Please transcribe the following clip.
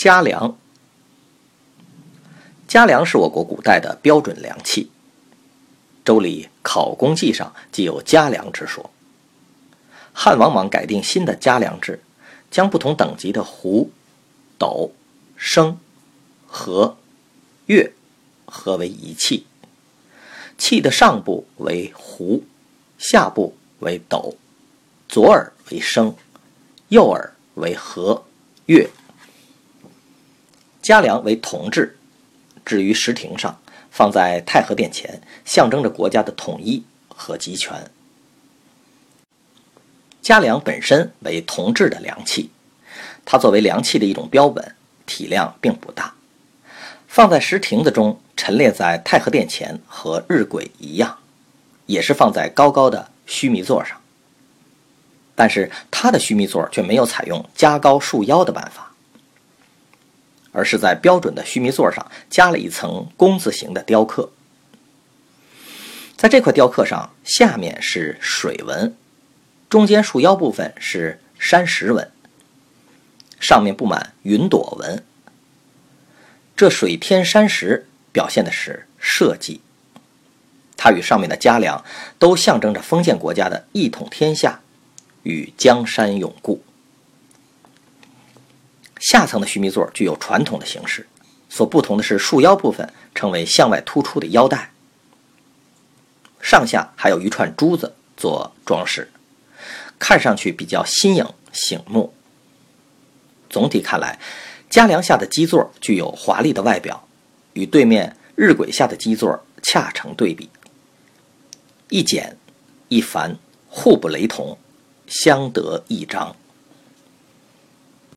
家粮，家粮是我国古代的标准粮器。《周礼·考工记》上既有家粮之说。汉王莽改定新的家粮制，将不同等级的斛、斗、升、和月合为一器，器的上部为斛，下部为斗，左耳为升，右耳为和月。家粮为铜制，置于石亭上，放在太和殿前，象征着国家的统一和集权。家粮本身为铜制的粮器，它作为粮器的一种标本，体量并不大，放在石亭子中，陈列在太和殿前，和日晷一样，也是放在高高的须弥座上。但是它的须弥座却没有采用加高束腰的办法。而是在标准的须弥座上加了一层工字形的雕刻，在这块雕刻上，下面是水纹，中间束腰部分是山石纹，上面布满云朵纹。这水天山石表现的是社稷，它与上面的家梁都象征着封建国家的一统天下与江山永固。下层的须弥座具有传统的形式，所不同的是束腰部分成为向外突出的腰带，上下还有一串珠子做装饰，看上去比较新颖醒目。总体看来，嘉梁下的基座具有华丽的外表，与对面日晷下的基座恰成对比，一简一繁，互不雷同，相得益彰。